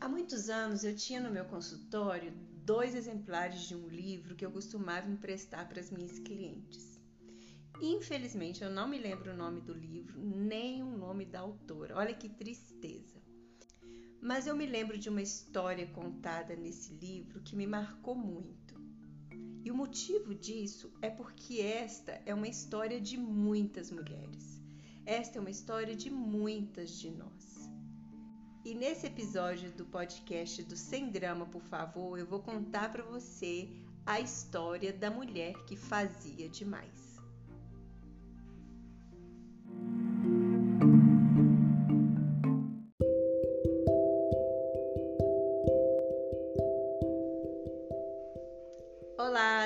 Há muitos anos eu tinha no meu consultório dois exemplares de um livro que eu costumava emprestar para as minhas clientes. Infelizmente, eu não me lembro o nome do livro, nem o nome da autora. Olha que tristeza. Mas eu me lembro de uma história contada nesse livro que me marcou muito. E o motivo disso é porque esta é uma história de muitas mulheres. Esta é uma história de muitas de nós. E nesse episódio do podcast do Sem Drama, por favor, eu vou contar para você a história da mulher que fazia demais.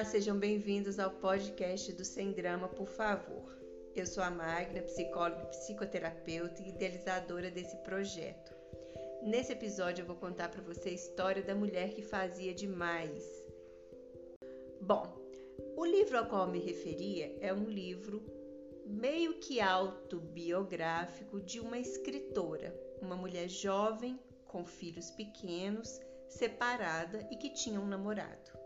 Olá, sejam bem-vindos ao podcast do Sem Drama, por favor. Eu sou a Magna, psicóloga psicoterapeuta e idealizadora desse projeto. Nesse episódio eu vou contar para você a história da mulher que fazia demais. Bom, o livro ao qual me referia é um livro meio que autobiográfico de uma escritora, uma mulher jovem com filhos pequenos, separada e que tinha um namorado.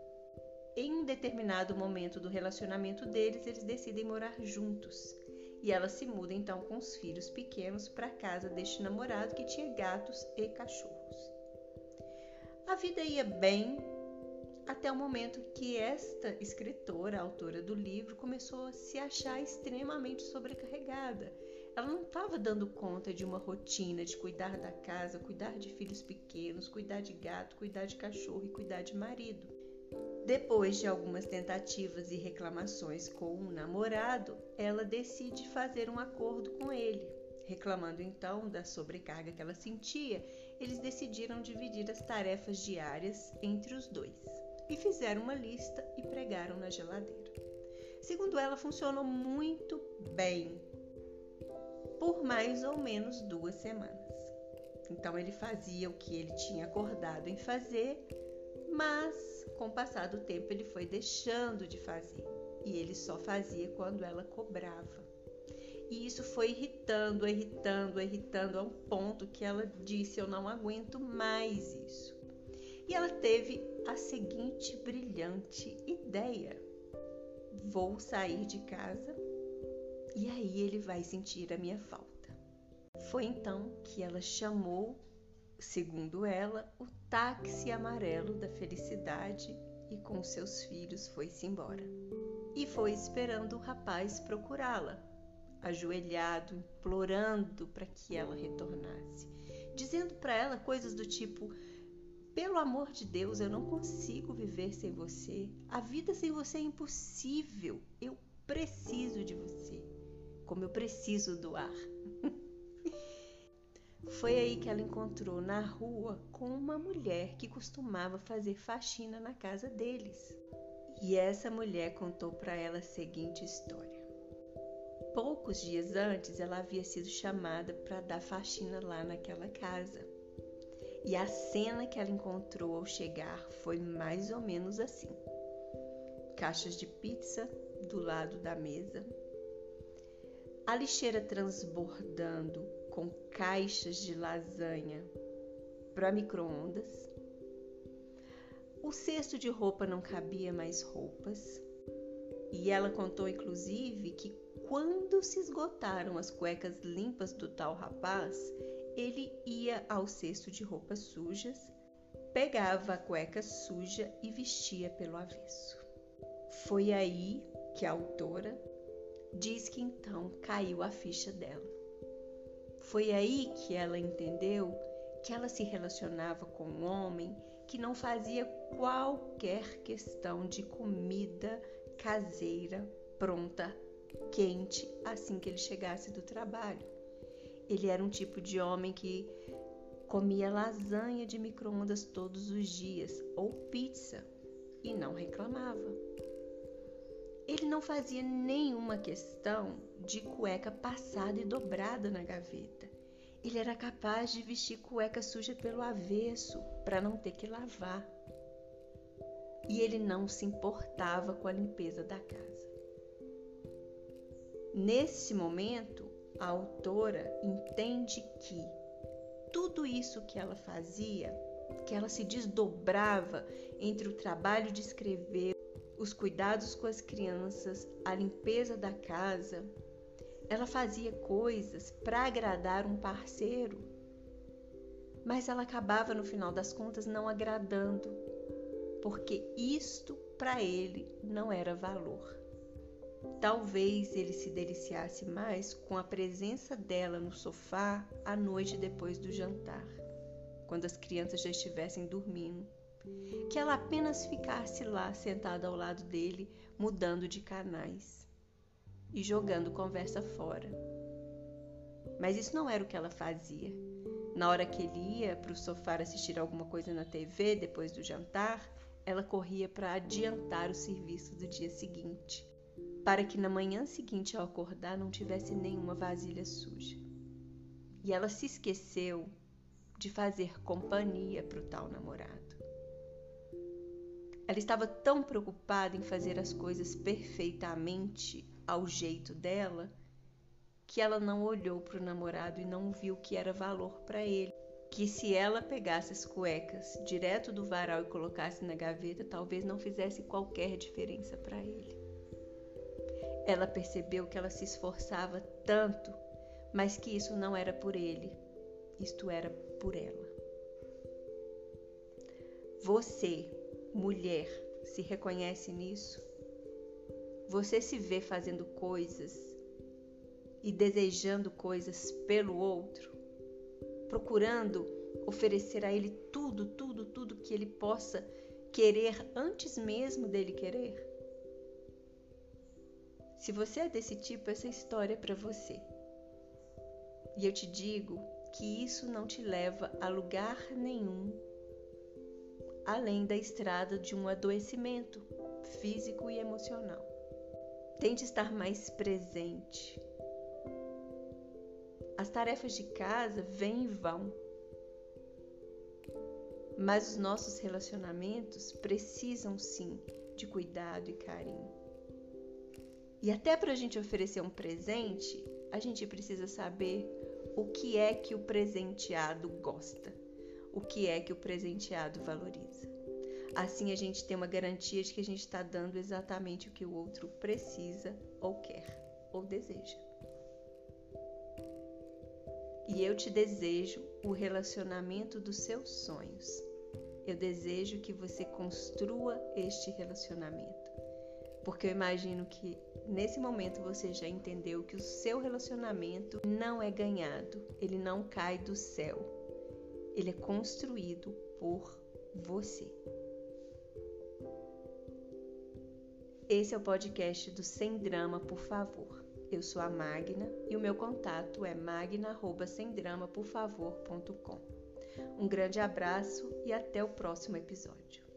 Em um determinado momento do relacionamento deles, eles decidem morar juntos. E ela se muda então com os filhos pequenos para a casa deste namorado que tinha gatos e cachorros. A vida ia bem até o momento que esta escritora, autora do livro, começou a se achar extremamente sobrecarregada. Ela não estava dando conta de uma rotina de cuidar da casa, cuidar de filhos pequenos, cuidar de gato, cuidar de cachorro e cuidar de marido. Depois de algumas tentativas e reclamações com o namorado, ela decide fazer um acordo com ele. Reclamando então da sobrecarga que ela sentia, eles decidiram dividir as tarefas diárias entre os dois e fizeram uma lista e pregaram na geladeira. Segundo ela, funcionou muito bem por mais ou menos duas semanas. Então ele fazia o que ele tinha acordado em fazer, mas com o passar do tempo, ele foi deixando de fazer e ele só fazia quando ela cobrava. E isso foi irritando, irritando, irritando a um ponto que ela disse: Eu não aguento mais isso. E ela teve a seguinte brilhante ideia: Vou sair de casa e aí ele vai sentir a minha falta. Foi então que ela chamou segundo ela, o táxi amarelo da felicidade e com seus filhos foi-se embora. E foi esperando o rapaz procurá-la, ajoelhado, implorando para que ela retornasse, dizendo para ela coisas do tipo: Pelo amor de Deus, eu não consigo viver sem você. A vida sem você é impossível. Eu preciso de você, como eu preciso do ar. Foi aí que ela encontrou na rua com uma mulher que costumava fazer faxina na casa deles. E essa mulher contou para ela a seguinte história. Poucos dias antes, ela havia sido chamada para dar faxina lá naquela casa. E a cena que ela encontrou ao chegar foi mais ou menos assim: caixas de pizza do lado da mesa, a lixeira transbordando com caixas de lasanha para microondas. O cesto de roupa não cabia mais roupas. E ela contou inclusive que quando se esgotaram as cuecas limpas do tal rapaz, ele ia ao cesto de roupas sujas, pegava a cueca suja e vestia pelo avesso. Foi aí que a autora diz que então caiu a ficha dela. Foi aí que ela entendeu que ela se relacionava com um homem que não fazia qualquer questão de comida caseira, pronta, quente, assim que ele chegasse do trabalho. Ele era um tipo de homem que comia lasanha de micro-ondas todos os dias ou pizza e não reclamava. Ele não fazia nenhuma questão de cueca passada e dobrada na gaveta. Ele era capaz de vestir cueca suja pelo avesso para não ter que lavar. E ele não se importava com a limpeza da casa. Nesse momento, a autora entende que tudo isso que ela fazia, que ela se desdobrava entre o trabalho de escrever, os cuidados com as crianças, a limpeza da casa, ela fazia coisas para agradar um parceiro, mas ela acabava no final das contas não agradando, porque isto para ele não era valor. Talvez ele se deliciasse mais com a presença dela no sofá à noite depois do jantar, quando as crianças já estivessem dormindo. Que ela apenas ficasse lá sentada ao lado dele, mudando de canais e jogando conversa fora. Mas isso não era o que ela fazia. Na hora que ele ia para o sofá assistir alguma coisa na TV depois do jantar, ela corria para adiantar o serviço do dia seguinte para que na manhã seguinte ao acordar não tivesse nenhuma vasilha suja. E ela se esqueceu de fazer companhia para o tal namorado. Ela estava tão preocupada em fazer as coisas perfeitamente ao jeito dela que ela não olhou para o namorado e não viu que era valor para ele. Que se ela pegasse as cuecas direto do varal e colocasse na gaveta, talvez não fizesse qualquer diferença para ele. Ela percebeu que ela se esforçava tanto, mas que isso não era por ele, isto era por ela. Você, mulher, se reconhece nisso? Você se vê fazendo coisas e desejando coisas pelo outro, procurando oferecer a ele tudo, tudo, tudo que ele possa querer antes mesmo dele querer? Se você é desse tipo, essa história é para você. E eu te digo que isso não te leva a lugar nenhum além da estrada de um adoecimento físico e emocional. Tente estar mais presente. As tarefas de casa vêm e vão, mas os nossos relacionamentos precisam sim de cuidado e carinho. E até para a gente oferecer um presente, a gente precisa saber o que é que o presenteado gosta, o que é que o presenteado valoriza. Assim a gente tem uma garantia de que a gente está dando exatamente o que o outro precisa ou quer ou deseja. E eu te desejo o relacionamento dos seus sonhos. Eu desejo que você construa este relacionamento porque eu imagino que nesse momento você já entendeu que o seu relacionamento não é ganhado, ele não cai do céu, ele é construído por você. Esse é o podcast do Sem Drama, por favor. Eu sou a Magna e o meu contato é magna@semdramaporfavor.com. Um grande abraço e até o próximo episódio.